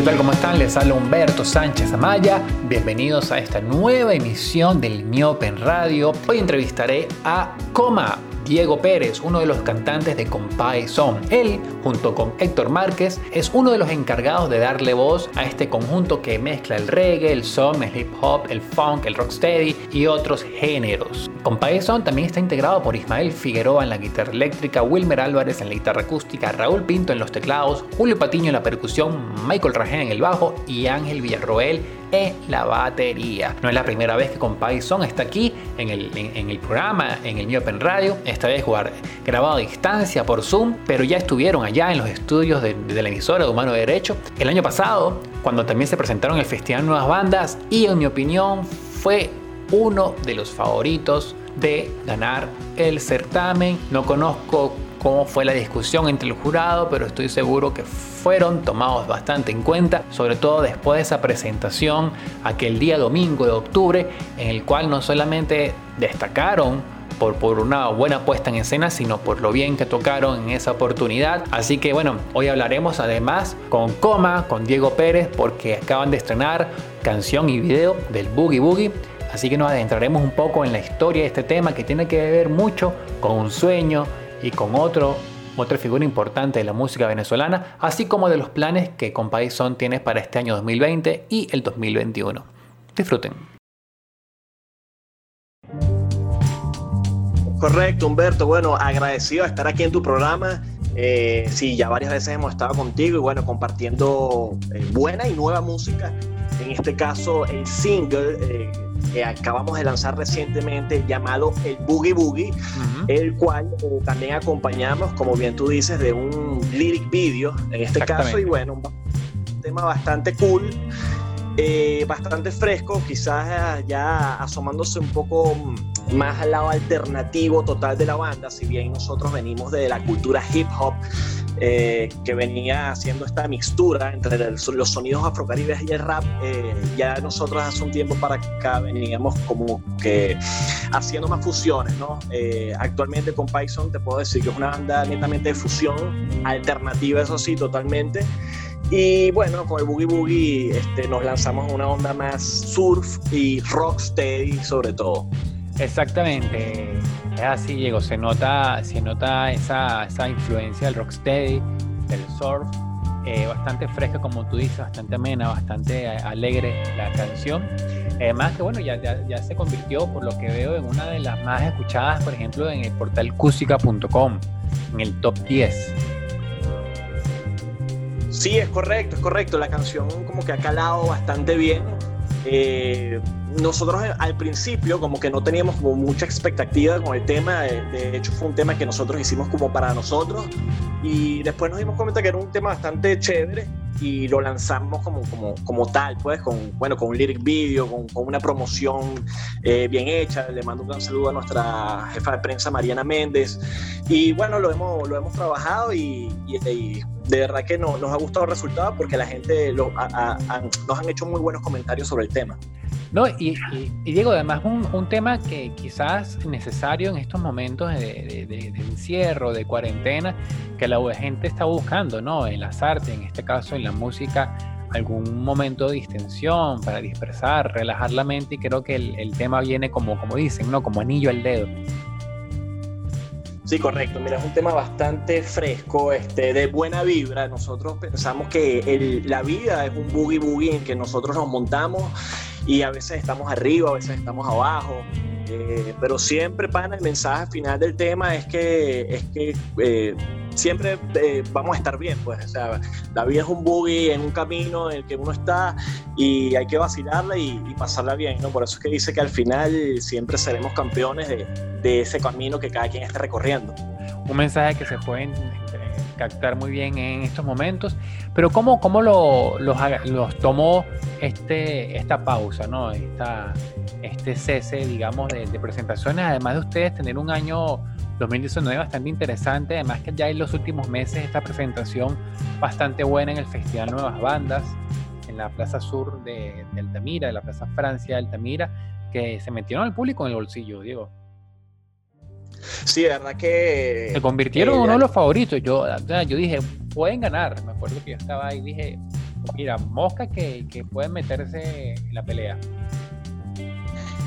¿Qué tal? ¿Cómo están? Les habla Humberto Sánchez Amaya. Bienvenidos a esta nueva emisión del Miopen Radio. Hoy entrevistaré a Coma, Diego Pérez, uno de los cantantes de Compay Son. Él, junto con Héctor Márquez, es uno de los encargados de darle voz a este conjunto que mezcla el reggae, el son, el hip hop, el funk, el rocksteady y otros géneros. Compay Son también está integrado por Ismael Figueroa en la guitarra eléctrica, Wilmer Álvarez en la guitarra acústica, Raúl Pinto en los teclados, Julio Patiño en la percusión, Michael Rajén en el bajo y Ángel Villarroel en la batería. No es la primera vez que Compay Son está aquí en el, en, el programa, en el Mi Open Radio. Esta vez grabado a distancia por Zoom, pero ya estuvieron allá en los estudios de, de la emisora de Humano Derecho. El año pasado, cuando también se presentaron el Festival Nuevas Bandas, y en mi opinión fue uno de los favoritos de ganar el certamen. No conozco cómo fue la discusión entre el jurado, pero estoy seguro que fueron tomados bastante en cuenta, sobre todo después de esa presentación aquel día domingo de octubre, en el cual no solamente destacaron por, por, una buena puesta en escena, sino por lo bien que tocaron en esa oportunidad. Así que bueno, hoy hablaremos además con Coma, con Diego Pérez, porque acaban de estrenar canción y video del Boogie Boogie. Así que nos adentraremos un poco en la historia de este tema que tiene que ver mucho con un sueño, y con otro, otra figura importante de la música venezolana, así como de los planes que Son tiene para este año 2020 y el 2021. Disfruten. Correcto, Humberto. Bueno, agradecido de estar aquí en tu programa. Eh, sí, ya varias veces hemos estado contigo y bueno, compartiendo eh, buena y nueva música. En este caso, el single eh, que acabamos de lanzar recientemente llamado el Boogie Boogie, el cual eh, también acompañamos, como bien tú dices, de un lyric video en este caso y bueno, un tema bastante cool. Eh, bastante fresco, quizás ya asomándose un poco más al lado alternativo total de la banda, si bien nosotros venimos de la cultura hip hop, eh, que venía haciendo esta mixtura entre los sonidos afrocaribes y el rap, eh, ya nosotros hace un tiempo para acá veníamos como que haciendo más fusiones, ¿no? Eh, actualmente con Python te puedo decir que es una banda netamente de fusión, alternativa, eso sí, totalmente. Y bueno, con el Boogie Boogie este, nos lanzamos una onda más surf y rocksteady sobre todo. Exactamente, es así, Diego. Se nota, se nota esa, esa influencia del rocksteady, del surf, eh, bastante fresca, como tú dices, bastante amena, bastante alegre la canción. Además, que bueno, ya, ya, ya, se convirtió, por lo que veo, en una de las más escuchadas, por ejemplo, en el portal cusica.com, en el top 10. Sí, es correcto, es correcto. La canción como que ha calado bastante bien. Eh, nosotros eh, al principio como que no teníamos como mucha expectativa con el tema, de, hecho fue un tema que nosotros hicimos como para nosotros y después nos dimos cuenta que era un tema bastante chévere y lo lanzamos como, como, como tal, pues con, bueno, con un lyric video, con, con una promoción eh, bien hecha, le mando un gran saludo a nuestra jefa de prensa Mariana Méndez. Y bueno, lo hemos, lo hemos trabajado y, de verdad que no, nos ha gustado el resultado porque la gente lo, nos han hecho muy buenos comentarios sobre el tema. No, y, Diego, además un, tema que quizás es necesario en estos momentos de, de, encierro, de cuarentena, que la gente está buscando, ¿no? En las artes, en este caso en la música, algún momento de distensión para dispersar, relajar la mente y creo que el, el tema viene como, como dicen, ¿no? Como anillo al dedo. Sí, correcto. Mira, es un tema bastante fresco, este, de buena vibra. Nosotros pensamos que la vida es un boogie boogie en que nosotros nos montamos y a veces estamos arriba, a veces estamos abajo. Eh, pero siempre, para el mensaje final del tema es que, es que eh, siempre eh, vamos a estar bien, pues, o sea, la vida es un buggy en un camino en el que uno está y hay que vacilarla y, pasarla bien, ¿no? Por eso es que dice que al final siempre seremos campeones de, de ese camino que cada quien esté recorriendo. Un mensaje que se puede captar muy bien en estos momentos, pero ¿cómo, cómo lo, los, los tomó este, esta pausa, ¿no? Esta, este cese, digamos, de, presentaciones, además de ustedes tener un año 2019 bastante interesante, además que ya en los últimos meses esta presentación bastante buena en el Festival Nuevas Bandas, en la Plaza Sur de, de Altamira, de la Plaza Francia de Altamira, que se metieron al público en el bolsillo, Diego. Sí, de verdad que... Se convirtieron en uno de los favoritos. Yo, yo dije, pueden ganar. Me acuerdo que yo estaba ahí y dije, mira, mosca que, que pueden meterse en la pelea.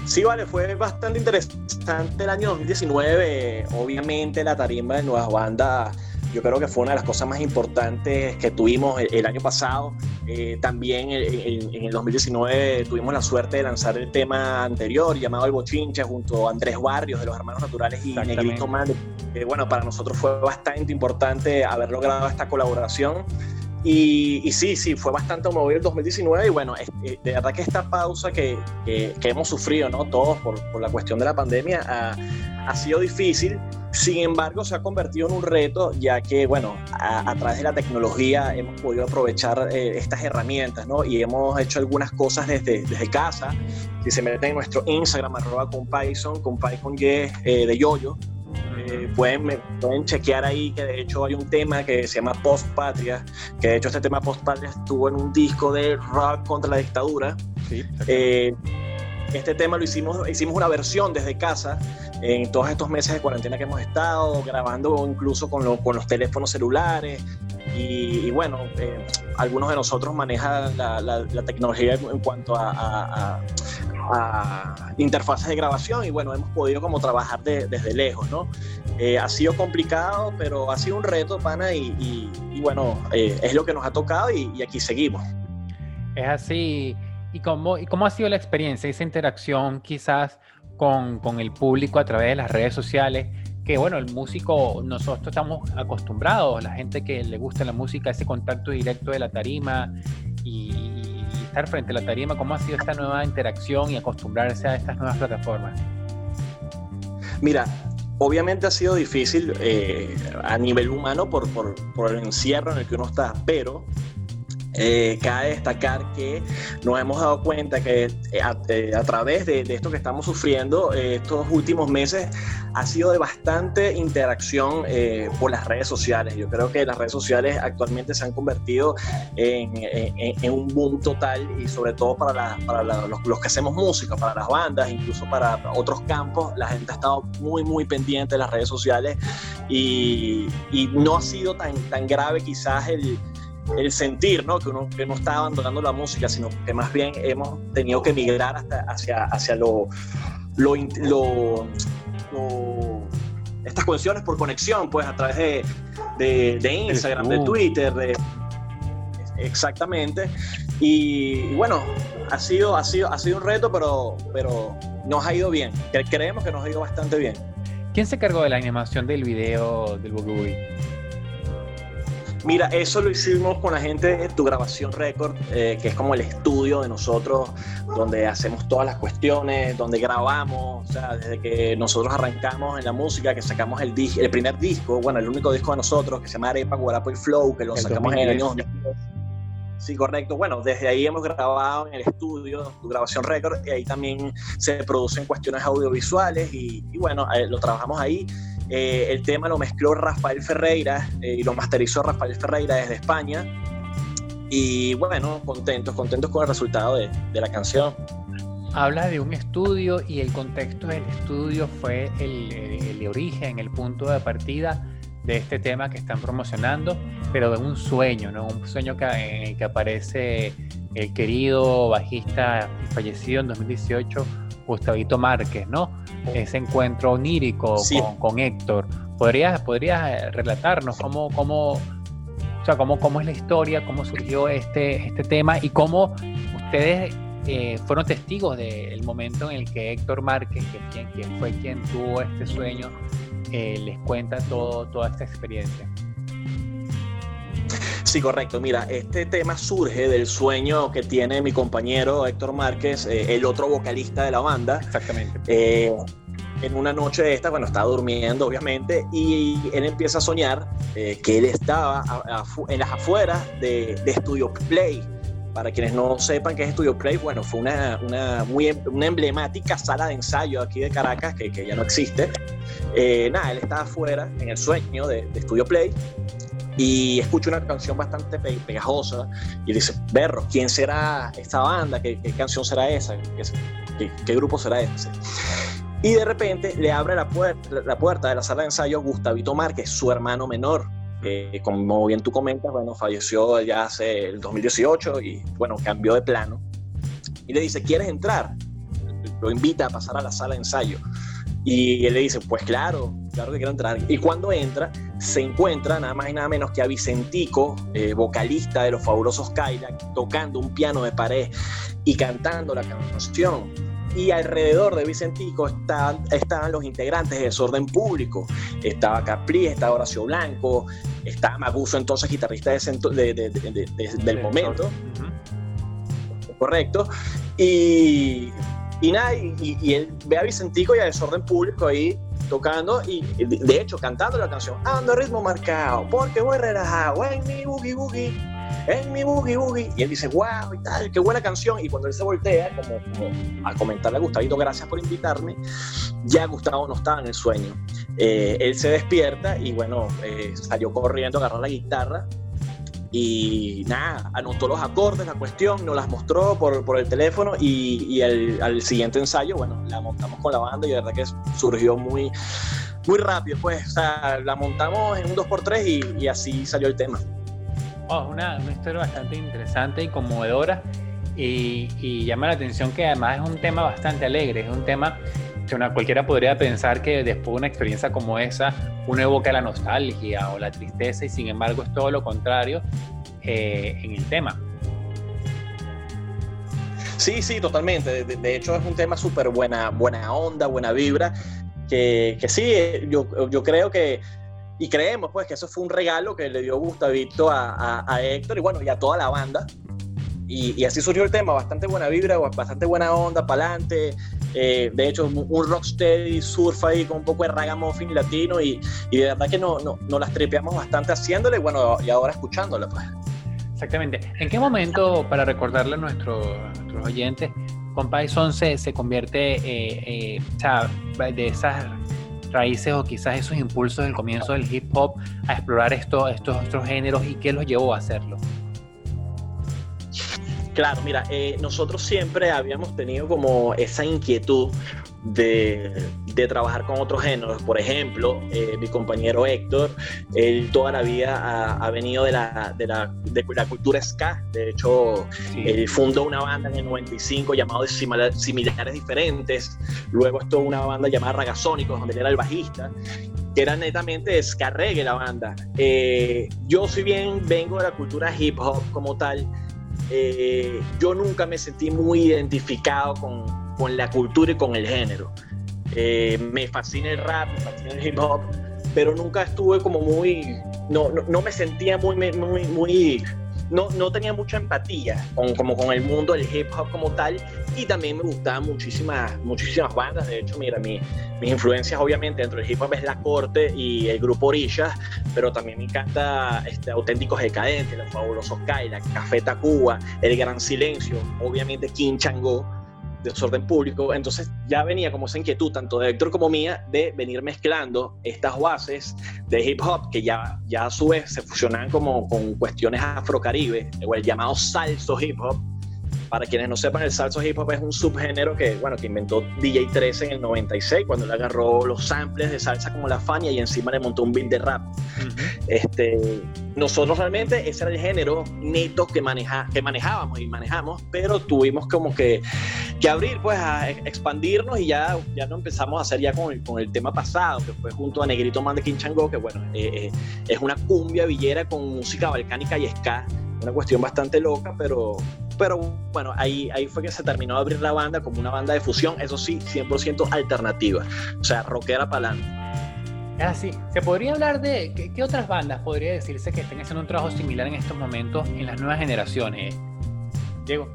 Sí, vale, fue bastante interesante el año 2019. Obviamente la tarima de Nuevas Bandas yo creo que fue una de las cosas más importantes que tuvimos el, año pasado. Eh, también en, el 2019 tuvimos la suerte de lanzar el tema anterior llamado El Bochinche junto a Andrés Barrios de los Hermanos Naturales y Negrito Man. bueno, para nosotros fue bastante importante haber logrado esta colaboración. Y, sí, sí, fue bastante movido el 2019 y bueno, eh, de verdad que esta pausa que, que, hemos sufrido, ¿no? Todos por, por, la cuestión de la pandemia ha, ha, sido difícil. Sin embargo, se ha convertido en un reto ya que, bueno, a, través de la tecnología hemos podido aprovechar eh, estas herramientas, ¿no? Y hemos hecho algunas cosas desde, desde casa. Si se meten en nuestro Instagram, arroba con Python, con Python Y eh, de Yoyo, eh, pueden, pueden chequear ahí que de hecho hay un tema que se llama Post Patria, que de hecho este tema Post Patria estuvo en un disco de rock contra la dictadura. Eh, este tema lo hicimos, hicimos una versión desde casa en todos estos meses de cuarentena que hemos estado, grabando incluso con, con los teléfonos celulares. Y, bueno, eh, algunos de nosotros manejan la, la, tecnología en cuanto a, a interfaces de grabación y bueno, hemos podido como trabajar desde lejos, ¿no? Eh, ha sido complicado, pero ha sido un reto, pana, y, bueno, eh, es lo que nos ha tocado y, aquí seguimos. Es así. ¿Y cómo, ¿Y cómo ha sido la experiencia, esa interacción quizás con, con el público a través de las redes sociales? que bueno, el músico, nosotros estamos acostumbrados, la gente que le gusta la música, ese contacto directo de la tarima y, estar frente a la tarima, ¿cómo ha sido esta nueva interacción y acostumbrarse a estas nuevas plataformas? Mira, obviamente ha sido difícil eh, a nivel humano por, por, por, el encierro en el que uno está, pero eh, cabe destacar que nos hemos dado cuenta que eh, a, través de, esto que estamos sufriendo eh, estos últimos meses ha sido de bastante interacción por las redes sociales. Yo creo que las redes sociales actualmente se han convertido en, un boom total y sobre todo para, los, que hacemos música, para las bandas, incluso para otros campos, la gente ha estado muy, muy pendiente de las redes sociales y, y no ha sido tan, tan grave quizás el el sentir, ¿no? Que uno, que no está abandonando la música, sino que más bien hemos tenido que migrar hasta, hacia, hacia lo, lo, estas cuestiones por conexión, pues a través de, de, Instagram, de Twitter, de, exactamente. Y, bueno, ha sido, ha, sido, ha sido un reto, pero, pero nos ha ido bien. Creemos que nos ha ido bastante bien. ¿Quién se cargó de la animación del video del Boogie Mira, eso lo hicimos con la gente de Tu Grabación Record, eh, que es como el estudio de nosotros, donde hacemos todas las cuestiones, donde grabamos, o sea, desde que nosotros arrancamos en la música, que sacamos el, el primer disco, bueno, el único disco de nosotros, que se llama Arepa, Guarapo y Flow, que lo sacamos en el año Sí, correcto. Bueno, desde ahí hemos grabado en el estudio, tu grabación récord, y ahí también se producen cuestiones audiovisuales y, y bueno, eh, lo trabajamos ahí. Eh, el tema lo mezcló Rafael Ferreira eh, y lo masterizó Rafael Ferreira desde España. Y bueno, contentos, contentos con el resultado de, la canción. Habla de un estudio y el contexto del estudio fue el, de origen, el punto de partida de este tema que están promocionando, pero de un sueño, ¿no? Un sueño que, en el que aparece el querido bajista fallecido en 2018, Gustavito Márquez, ¿no? Ese encuentro onírico con, Héctor. ¿Podrías, ¿Podrías relatarnos cómo, cómo, o sea, cómo, cómo es la historia, cómo surgió este, este tema y cómo ustedes eh, fueron testigos del momento en el que Héctor Márquez, que quien, fue quien tuvo este sueño, eh, les cuenta todo, toda esta experiencia? Sí, correcto. Mira, este tema surge del sueño que tiene mi compañero Héctor Márquez, eh, el otro vocalista de la banda. Exactamente. Eh, en una noche de esta, bueno, estaba durmiendo, obviamente, y él empieza a soñar eh, que él estaba en las afueras de, de Studio Play. Para quienes no sepan qué es Studio Play, bueno, fue una, una, muy, em, una emblemática sala de ensayo aquí de Caracas que, que ya no existe. nada, él estaba afuera en el sueño de, de Studio Play y escucha una canción bastante pegajosa y dice, Berro, ¿quién será esta banda? ¿Qué, canción será esa? ¿Qué, grupo será ese? Y de repente le abre la, puerta, la puerta de la sala de ensayo Gustavito Márquez, su hermano menor. Eh, como bien tú comentas, bueno, falleció ya hace el 2018 y bueno, cambió de plano. Y le dice, ¿quieres entrar? Lo invita a pasar a la sala de ensayo. Y él le dice, pues claro, claro que quiero entrar. Y cuando entra, se encuentra nada más y nada menos que a Vicentico, eh, vocalista de los fabulosos Cadillac, tocando un piano de pared y cantando la canción y alrededor de Vicentico estaban, estaban los integrantes de Desorden Público. Estaba Capri, estaba Horacio Blanco, estaba Maguso, entonces guitarrista de, del momento. Correcto. Y, y nada, y, él ve a Vicentico y a Desorden Público ahí tocando y de hecho cantando la canción Ando ritmo marcado porque voy relajado en mi boogie boogie en mi boogie boogie. Y él dice, wow, y tal, qué buena canción. Y cuando él se voltea, como, a comentarle a Gustavito, gracias por invitarme, ya Gustavo no estaba en el sueño. Eh, él se despierta y bueno, eh, salió corriendo, agarró la guitarra y nada, anotó los acordes, la cuestión, nos las mostró por, por el teléfono y, y al siguiente ensayo, bueno, la montamos con la banda y de verdad que surgió muy, muy rápido, pues, o sea, la montamos en un 2x3 y, y así salió el tema. Oh, una, una, historia bastante interesante y conmovedora y, llama la atención que además es un tema bastante alegre, es un tema una, cualquiera podría pensar que después de una experiencia como esa uno evoca la nostalgia o la tristeza y sin embargo es todo lo contrario eh, en el tema. Sí, sí, totalmente. De, hecho es un tema súper buena, buena onda, buena vibra, que, que sí, yo, yo creo que y creemos pues que eso fue un regalo que le dio Gustavito a, a, Héctor y bueno, y a toda la banda. Y, y, así surgió el tema, bastante buena vibra, bastante buena onda, pa'lante. Eh, de hecho, un rocksteady surf ahí con un poco de ragamuffin latino y, y de verdad que no, no, no, las tripeamos bastante haciéndole bueno, y ahora escuchándola pues. Exactamente. ¿En qué momento, para recordarle a, nuestros oyentes, Son se, se convierte eh, eh, o sea, de esas raíces o quizás esos impulsos del comienzo del hip hop a explorar esto, estos otros géneros y qué los llevó a hacerlo? Claro, mira, eh, nosotros siempre habíamos tenido como esa inquietud de, trabajar con otros géneros. Por ejemplo, eh, mi compañero Héctor, él toda la vida ha, venido de la, de, la, de la, cultura ska. De hecho, él fundó una banda en el 95 llamada Similares Diferentes. Luego estuvo una banda llamada Ragasónicos, donde él era el bajista que era netamente ska reggae la banda. Eh, yo si bien vengo de la cultura hip hop como tal, eh, yo nunca me sentí muy identificado con, con la cultura y con el género. Eh, me fascina el rap, me fascina el hip hop, pero nunca estuve como muy, no, no, no me sentía muy, muy, muy no, no tenía mucha empatía con, como con el mundo del hip hop como tal y también me gustaban muchísimas, muchísimas bandas. De hecho, mira, mi, mis influencias obviamente dentro del hip hop es La Corte y el grupo Orillas, pero también me encanta este, Auténticos Decadentes, Los Fabulosos Kaila, Café Tacuba, El Gran Silencio, obviamente King Chango desorden público. Entonces ya venía como esa inquietud, tanto de Héctor como mía, de venir mezclando estas bases de hip hop que ya, ya a su vez se fusionan como con cuestiones afrocaribe, o el llamado salso hip hop, para quienes no sepan, el salsa hip hop es un subgénero que, bueno, que inventó DJ 13 en el 96, cuando le agarró los samples de salsa como la Fania y encima le montó un beat de rap. este, nosotros realmente ese era el género neto que, maneja, que manejábamos y manejamos, pero tuvimos como que, que abrir, pues, a expandirnos y ya, ya no empezamos a hacer ya con el, con el tema pasado, que fue junto a Negrito Man de Quinchango, que, bueno, eh, eh, es una cumbia villera con música balcánica y ska una cuestión bastante loca, pero, pero bueno, ahí, ahí fue que se terminó de abrir la banda como una banda de fusión, eso sí, 100% alternativa, o sea, rockera para adelante. Es así. ¿Se podría hablar de qué, otras bandas podría decirse que estén haciendo un trabajo similar en estos momentos en las nuevas generaciones? Diego.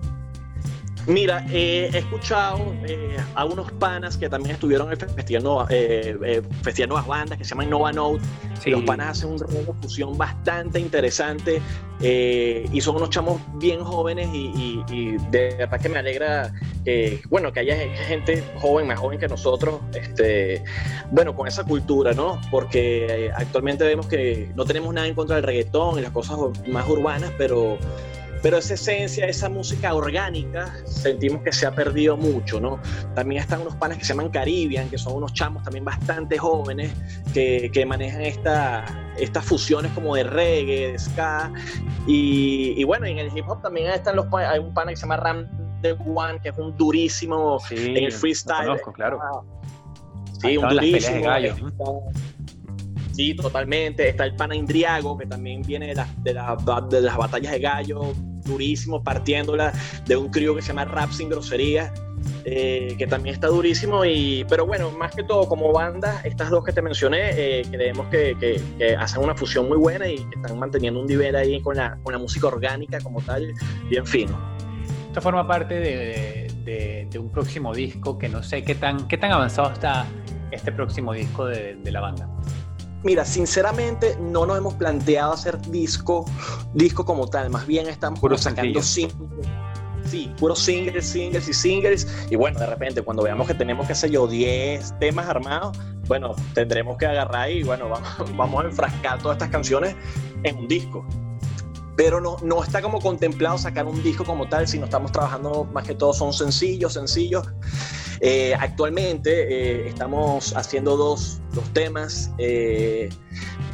Mira, he escuchado eh, a unos panas que también estuvieron en el Festival, eh, eh, Festival Nuevas Bandas que se llaman Nova Note. Los panas hacen un de fusión bastante interesante y son unos chamos bien jóvenes y, de verdad que me alegra que, bueno, que haya gente joven, más joven que nosotros, este, bueno, con esa cultura, ¿no? Porque actualmente vemos que no tenemos nada en contra del reggaetón y las cosas más urbanas, pero pero esa esencia, esa música orgánica, sentimos que se ha perdido mucho, ¿no? También están unos panes que se llaman Caribbean, que son unos chamos también bastante jóvenes, que, que manejan esta, estas fusiones como de reggae, de ska, y, y, bueno, en el hip hop también están los hay un pana que se llama Ram The One, que es un durísimo en el freestyle. conozco, claro. Sí, un durísimo. Sí, totalmente. Está el pana Indriago, que también viene de, de, de las batallas de gallo, durísimo, partiéndola de un crío que se llama Rap Sin Grosería, eh, que también está durísimo. Y, pero bueno, más que todo, como banda, estas dos que te mencioné, eh, creemos que, que, hacen una fusión muy buena y que están manteniendo un nivel ahí con la, con la música orgánica como tal, bien fino. Esto forma parte de, de, de, un próximo disco que no sé qué tan, qué tan avanzado está este próximo disco de, de la banda. Mira, sinceramente no nos hemos planteado hacer disco, disco como tal, más bien estamos Puro sacando singles. Sí, puros singles, singles y singles. Y bueno, de repente, cuando veamos que tenemos, qué sé yo, 10 temas armados, bueno, tendremos que agarrar y bueno, vamos, vamos a enfrascar todas estas canciones en un disco pero no, no está como contemplado sacar un disco como tal, sino estamos trabajando más que todo, son sencillos, sencillos. Eh, actualmente eh, estamos haciendo dos, dos temas eh,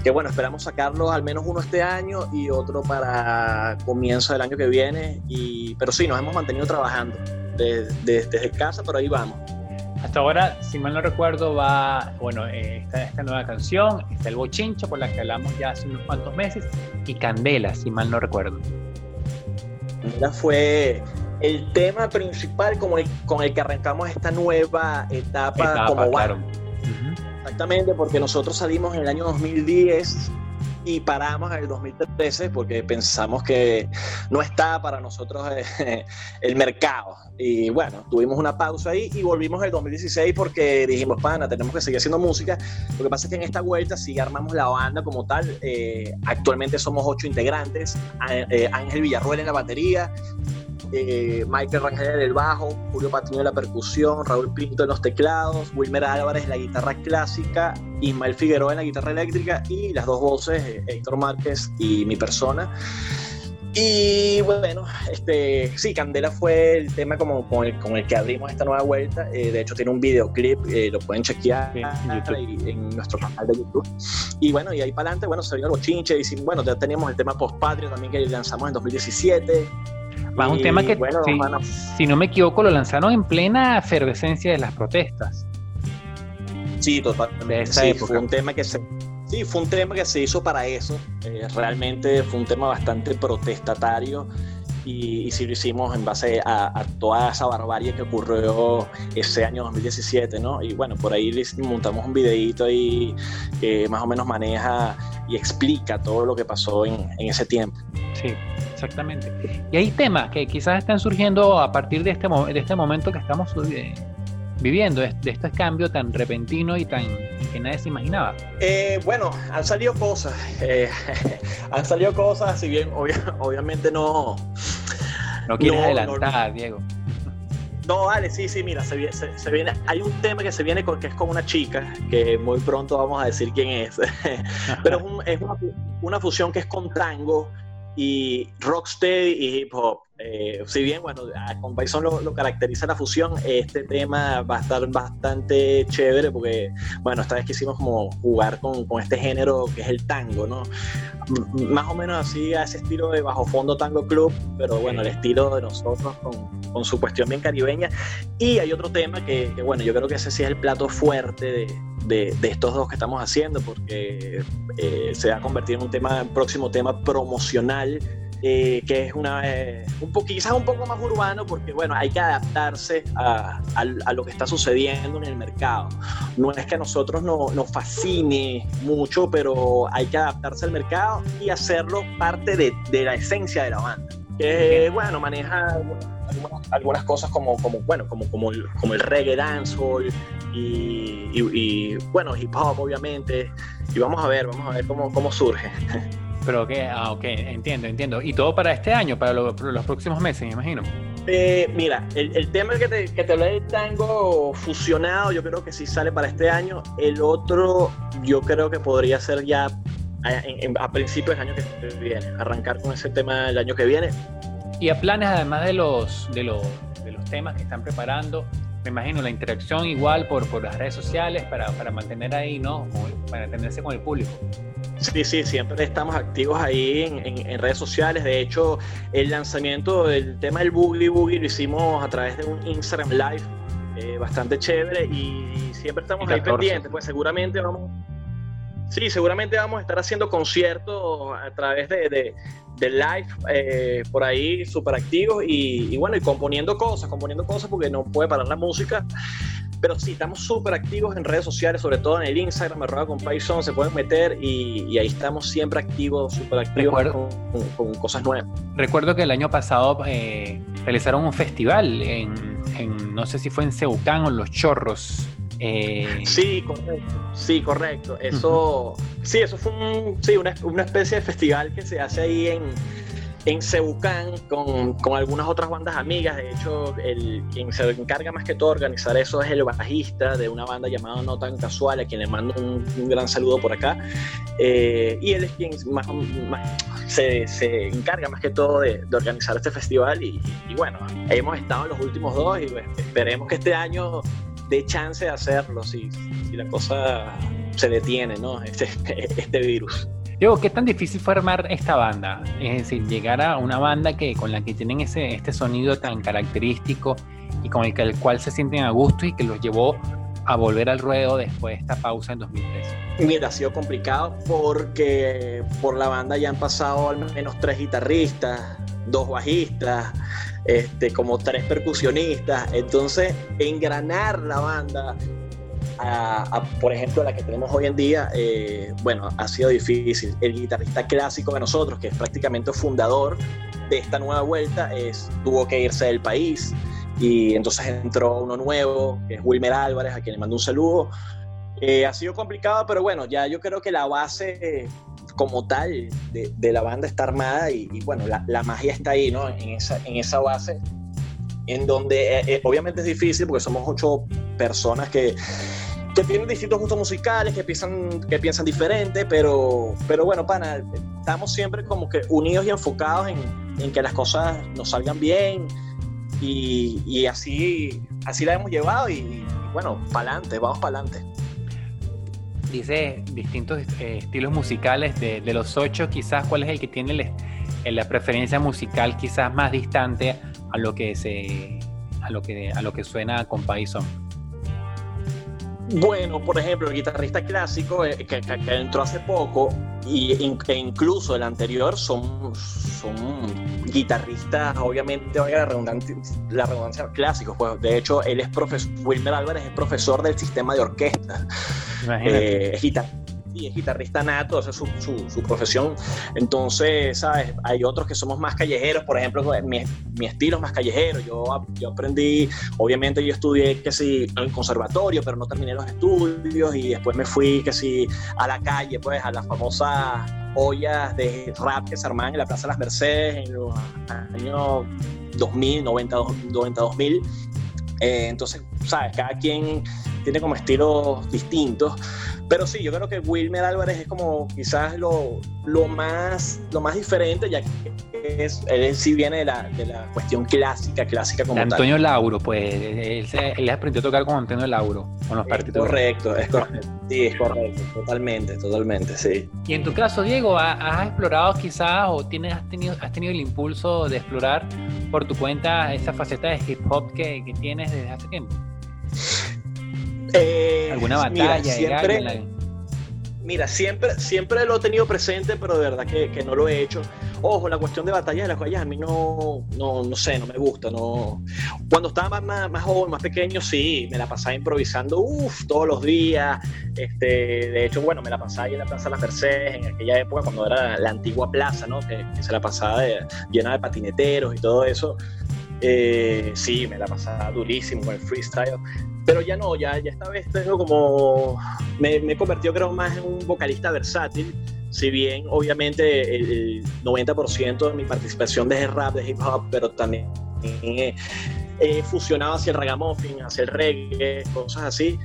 que bueno, esperamos sacarlos al menos uno este año y otro para comienzo del año que viene, y, pero sí, nos hemos mantenido trabajando desde, desde casa, pero ahí vamos. Hasta ahora, si mal no recuerdo, va, bueno, eh, está esta nueva canción, está el Bochincho, por la que hablamos ya hace unos cuantos meses, y Candela, si mal no recuerdo. Candela fue el tema principal con el, con el que arrancamos esta nueva etapa, Etapa, como claro. banda. Exactamente, porque nosotros salimos en el año 2010 y paramos en el 2013 porque pensamos que no estaba para nosotros eh, el mercado. Y bueno, tuvimos una pausa ahí y volvimos en el 2016 porque dijimos, pana, tenemos que seguir haciendo música. Lo que pasa es que en esta vuelta sí armamos la banda como tal. Eh, actualmente somos ocho integrantes. Eh, Ángel Villarruel en la batería, eh, Michael Rangel en el bajo, Julio Patiño en la percusión, Raúl Pinto en los teclados, Wilmer Álvarez en la guitarra clásica, Ismael Figueroa en la guitarra eléctrica y las dos voces, eh, Héctor Márquez y mi persona. Y bueno, este, sí, Candela fue el tema como, con, el, con el que abrimos esta nueva vuelta. Eh, de hecho, tiene un videoclip, eh, lo pueden chequear Sí, en y- en nuestro canal de YouTube. Y bueno, y ahí para adelante, bueno, se vio los chinches. Y bueno, ya teníamos el tema Postpatrio también que lanzamos en 2017. Más un tema que, bueno, si, si no me equivoco, lo lanzaron en plena efervescencia de las protestas. Sí, totalmente. de esa sí, época. fue un tema que se, sí, fue un tema que se hizo para eso. Eh, realmente fue un tema bastante protestatario y, y sí lo hicimos en base a, a toda esa barbarie que ocurrió ese año 2017, ¿no? Y bueno, por ahí les montamos un videíto ahí que más o menos maneja y explica todo lo que pasó en, en ese tiempo. Sí, exactamente. Y hay temas que quizás están surgiendo a partir de este, de este momento que estamos eh, viviendo, de este cambio tan repentino y tan que nadie se imaginaba. Eh, bueno, han salido cosas. eh, han salido cosas, si bien obvia- obviamente no, No quieres No, adelantar, Diego. No, vale, sí, sí, mira, se viene, se, se viene, hay un tema que se viene con, que es con una chica, que muy pronto vamos a decir quién es, pero es, un- es una, una fusión que es con tango y rocksteady y hip hop. Eh, si bien, bueno, con Bison lo, lo caracteriza la fusión, este tema va a estar bastante chévere porque, bueno, esta vez quisimos como jugar con, con este género que es el tango, ¿no? M- más o menos así a ese estilo de bajo fondo tango club, pero bueno, el estilo de nosotros con, con su cuestión bien caribeña. Y hay otro tema que, que, bueno, yo creo que ese sí es el plato fuerte de, de, de estos dos que estamos haciendo, porque eh, se va a convertir en un tema, un próximo tema promocional. eh, que es una, eh, un po, quizás un poco más urbano porque bueno, hay que adaptarse a, a, a, lo que está sucediendo en el mercado. No es que a nosotros no, nos fascine mucho, pero hay que adaptarse al mercado y hacerlo parte de, de la esencia de la banda. Que bueno, maneja algunas, algunas cosas como, como, bueno, como, como, el, como el reggae dancehall y, y, y, bueno, hip hop obviamente. Y vamos a ver, vamos a ver cómo, cómo surge. Pero que, ah, ok, entiendo, entiendo. Y todo para este año, para lo- para los próximos meses, me imagino. Eh, mira, el, el tema que te, que te hablé del tango fusionado, yo creo que sí sale para este año. El otro, yo creo que podría ser ya a, en- a principios del año que viene, arrancar con ese tema el año que viene. Y a planes, además de los, de los, de los temas que están preparando, me imagino la interacción igual por, por las redes sociales para, para mantener ahí, ¿no? Para atenderse con el público. Sí, sí, siempre estamos activos ahí en, en, redes sociales. De hecho, el lanzamiento del tema del Boogie Boogie lo hicimos a través de un Instagram Live eh, bastante chévere y siempre estamos ahí pendientes. Pues seguramente vamos, sí, seguramente vamos a estar haciendo conciertos a través de, de live eh, por ahí súper activos y, bueno, y componiendo cosas, componiendo cosas porque no puede parar la música. Pero sí, estamos súper activos en redes sociales, sobre todo en el Instagram, arroba con Python, se pueden meter y, ahí estamos siempre activos, súper activos con, cosas nuevas. Recuerdo que el año pasado eh, realizaron un festival en, no sé si fue en Ceucán o Los Chorros, eh, sí, correcto. Sí, correcto. Eso, sí, eso fue sí, una, una, especie de festival que se hace ahí en, en Cebucán con, con, algunas otras bandas amigas. De hecho, el, quien se encarga más que todo de organizar eso es el bajista de una banda llamada No Tan Casual, a quien le mando un, gran saludo por acá. Eh, y él es quien más, se, se, encarga más que todo de, de organizar este festival. Y, y, bueno, hemos estado en los últimos dos y pues, esperemos que este año de chance de hacerlo si, la cosa se detiene, ¿no? Este, este virus. Diego, ¿qué tan difícil fue armar esta banda? Es decir, llegar a una banda que, con la que tienen ese, este sonido tan característico y con el, el cual se sienten a gusto y que los llevó a volver al ruedo después de esta pausa en 2013? Mira, ha sido complicado porque por la banda ya han pasado al menos tres guitarristas, dos bajistas, este, como tres percusionistas. Entonces, engranar la banda, por ejemplo, la que tenemos hoy en día, eh, bueno, ha sido difícil. El guitarrista clásico de nosotros, que es prácticamente fundador de esta nueva vuelta, es, tuvo que irse del país y entonces entró uno nuevo, que es Wilmer Álvarez, a quien le mando un saludo. Eh, ha sido complicado, pero bueno, ya yo creo que la base como tal de, la banda está armada y, bueno, la, magia está ahí, ¿no? En esa, en esa base, en donde eh, eh, obviamente es difícil porque somos ocho personas que, que tienen distintos gustos musicales, que piensan, que piensan diferente, pero, pero bueno, pana, estamos siempre como que unidos y enfocados en, en que las cosas nos salgan bien y, y así, así la hemos llevado y, y bueno, para adelante, vamos para adelante dice distintos eh, estilos musicales de, los ocho, quizás cuál es el que tiene la preferencia musical quizás más distante a lo que se a lo que a lo que suena con Python. Bueno, por ejemplo, el guitarrista clásico eh, que, entró hace poco y, e incluso el anterior son, son guitarristas, obviamente, la redundancia, la redundancia clásicos. Pues, de hecho, él es profesor, Wilmer Álvarez es profesor del sistema de orquesta. Eh, es, es guitarrista nato, esa es su, su, profesión. Entonces, ¿sabes? Hay otros que somos más callejeros, por ejemplo, mi, mi, estilo es más callejero. Yo, yo aprendí, obviamente yo estudié que sí en conservatorio, pero no terminé los estudios y después me fui que sí a la calle, pues a las famosas ollas de rap que se armaban en la Plaza de las Mercedes en los años 2000, 90, 90 2000. entonces, ¿sabes? Cada quien tiene como estilos distintos. Pero sí, yo creo que Wilmer Álvarez es como quizás lo, lo, más, lo más diferente, ya que es, él sí viene de la, de la cuestión clásica, clásica como Antonio Lauro, pues él, él, aprendió a tocar con Antonio Lauro, con los partituras. Correcto, es correcto. Sí, es correcto, totalmente, totalmente, sí. Y en tu caso, Diego, ¿has explorado quizás o tienes, has, tenido, has tenido el impulso de explorar por tu cuenta esa faceta de hip hop que, que tienes desde hace tiempo? Eh, ¿Alguna batalla? Mira, siempre, mira, siempre, siempre lo he tenido presente, pero de verdad que, que, no lo he hecho. Ojo, la cuestión de batalla de las joyas a mí no, no, no sé, no me gusta. No. Cuando estaba más, más, joven, más pequeño, sí, me la pasaba improvisando, uff, todos los días. Este, de hecho, bueno, me la pasaba ahí en la Plaza de las Mercedes, en aquella época cuando era la antigua plaza, ¿no? Que, se la pasaba llena de patineteros y todo eso. Eh, sí, me la pasaba durísimo con el freestyle. Pero ya no, ya, ya esta vez tengo como. Me, me he convertido, creo, más en un vocalista versátil. Si bien, obviamente, el, 90% de mi participación es rap, de hip hop, pero también he, fusionado hacia el ragamuffin, hacia el reggae, cosas así.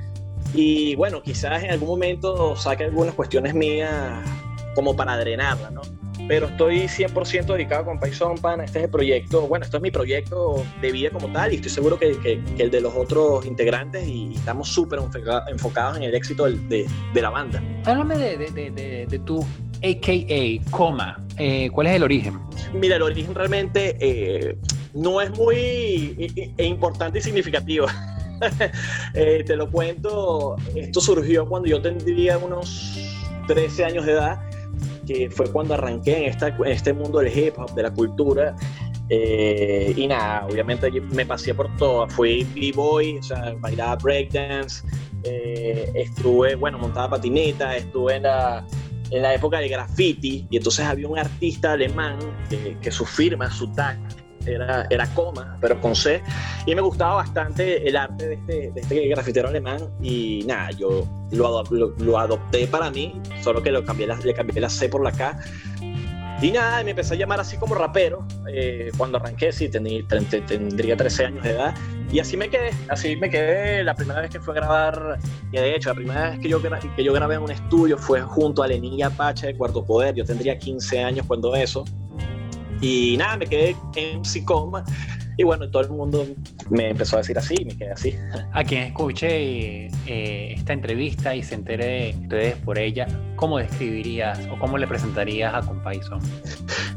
Y bueno, quizás en algún momento saque algunas cuestiones mías como para drenarla, ¿no? Pero estoy 100% dedicado con Python, pana. Este es el proyecto, bueno, esto es mi proyecto de vida como tal y estoy seguro que, que, el de los otros integrantes y estamos súper enfocados en el éxito de, de, la banda. Háblame de, de, de tu AKA, coma, eh, ¿cuál es el origen? Mira, el origen realmente eh, no es muy importante y significativo. Eh, te lo cuento, esto surgió cuando yo tendría unos 13 años de edad que fue cuando arranqué en, este mundo del hip hop, de la cultura. Eh, y nada, obviamente me pasé por todo. Fui b-boy, o sea, bailaba breakdance, eh, estuve, bueno, montaba patineta, estuve en la, en la época del graffiti, y entonces había un artista alemán que, que su firma, su tag, era, era Coma, pero con C, y me gustaba bastante el arte de este, de este grafitero alemán, y nada, yo lo, lo, adopté para mí, solo que lo cambié le cambié la C por la K, y nada, me empecé a llamar así como rapero, eh, cuando arranqué, sí, tendría, tendría 13 años de edad, y así me quedé, así me quedé. La primera vez que fue a grabar, y de hecho, la primera vez que yo, que yo grabé en un estudio fue junto a Lenín Apache de Cuarto Poder, yo tendría 15 años cuando eso, y nada, me quedé en psicoma. Y bueno, todo el mundo me empezó a decir así y me quedé así. A quien escuché eh, esta entrevista y se enteré de ustedes por ella, ¿cómo describirías o cómo le presentarías a Compayson?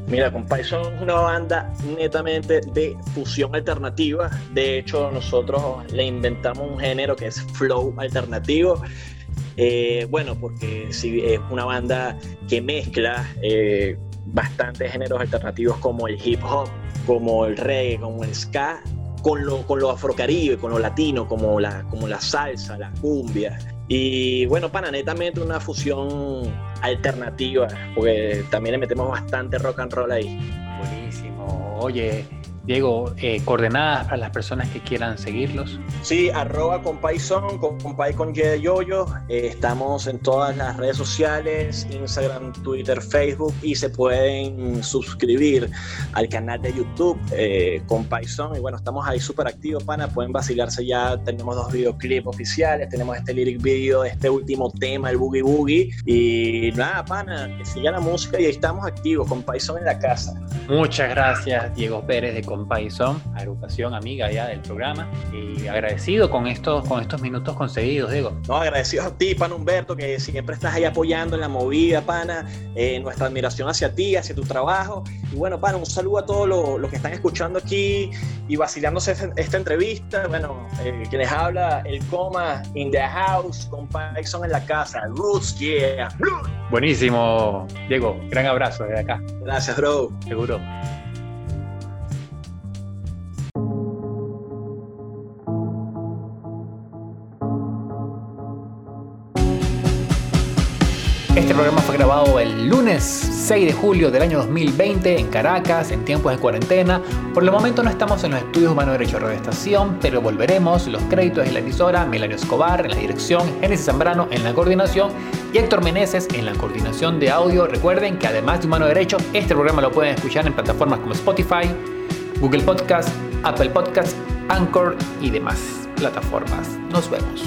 Mira, Compayson es una banda netamente de fusión alternativa. De hecho, nosotros le inventamos un género que es flow alternativo. Eh, bueno, porque si es una banda que mezcla eh, bastantes géneros alternativos como el hip hop, como el reggae, como el ska, con lo, con lo afrocaribe, con lo latino, como la, como la salsa, la cumbia. Y bueno, para netamente una fusión alternativa, porque también le metemos bastante rock and roll ahí. Buenísimo. Oye, Diego, eh, coordenadas para las personas que quieran seguirlos. Sí, arroba compay son, compay con Y Yoyo. Eh, estamos en todas las redes sociales, Instagram, Twitter, Facebook y se pueden suscribir al canal de YouTube eh. Y bueno, estamos ahí súper activos, pana. Pueden vacilarse ya. Tenemos dos videoclips oficiales, tenemos este lyric video, este último tema, el Boogie Boogie. Y nada, pana, que siga la música y ahí estamos activos, compay son en la casa. Muchas gracias, Diego Pérez de con agrupación amiga ya del programa. Y agradecido con estos, con estos minutos conseguidos, Diego. No, agradecido a ti, Pan Humberto, que siempre estás ahí apoyando en la movida, Pana. Eh, nuestra admiración hacia ti, hacia tu trabajo. Y bueno, Pana, un saludo a todos los, que están escuchando aquí y vacilándose esta entrevista. Bueno, eh, que les habla el coma in the house, con en la casa. Roots, yeah. Buenísimo, Diego. Gran abrazo desde acá. Gracias, bro. Seguro. Grabado el lunes 6 de julio del año 2020 en Caracas, en tiempos de cuarentena. Por el momento no estamos en los estudios Humano Derecho de Estación, pero volveremos. Los créditos de la emisora, Melanio Escobar en la dirección, Génesis Zambrano en la coordinación y Héctor Meneses en la coordinación de audio. Recuerden que además de Humano Derecho, este programa lo pueden escuchar en plataformas como Spotify, Google Podcast, Apple Podcast, Anchor y demás plataformas. Nos vemos.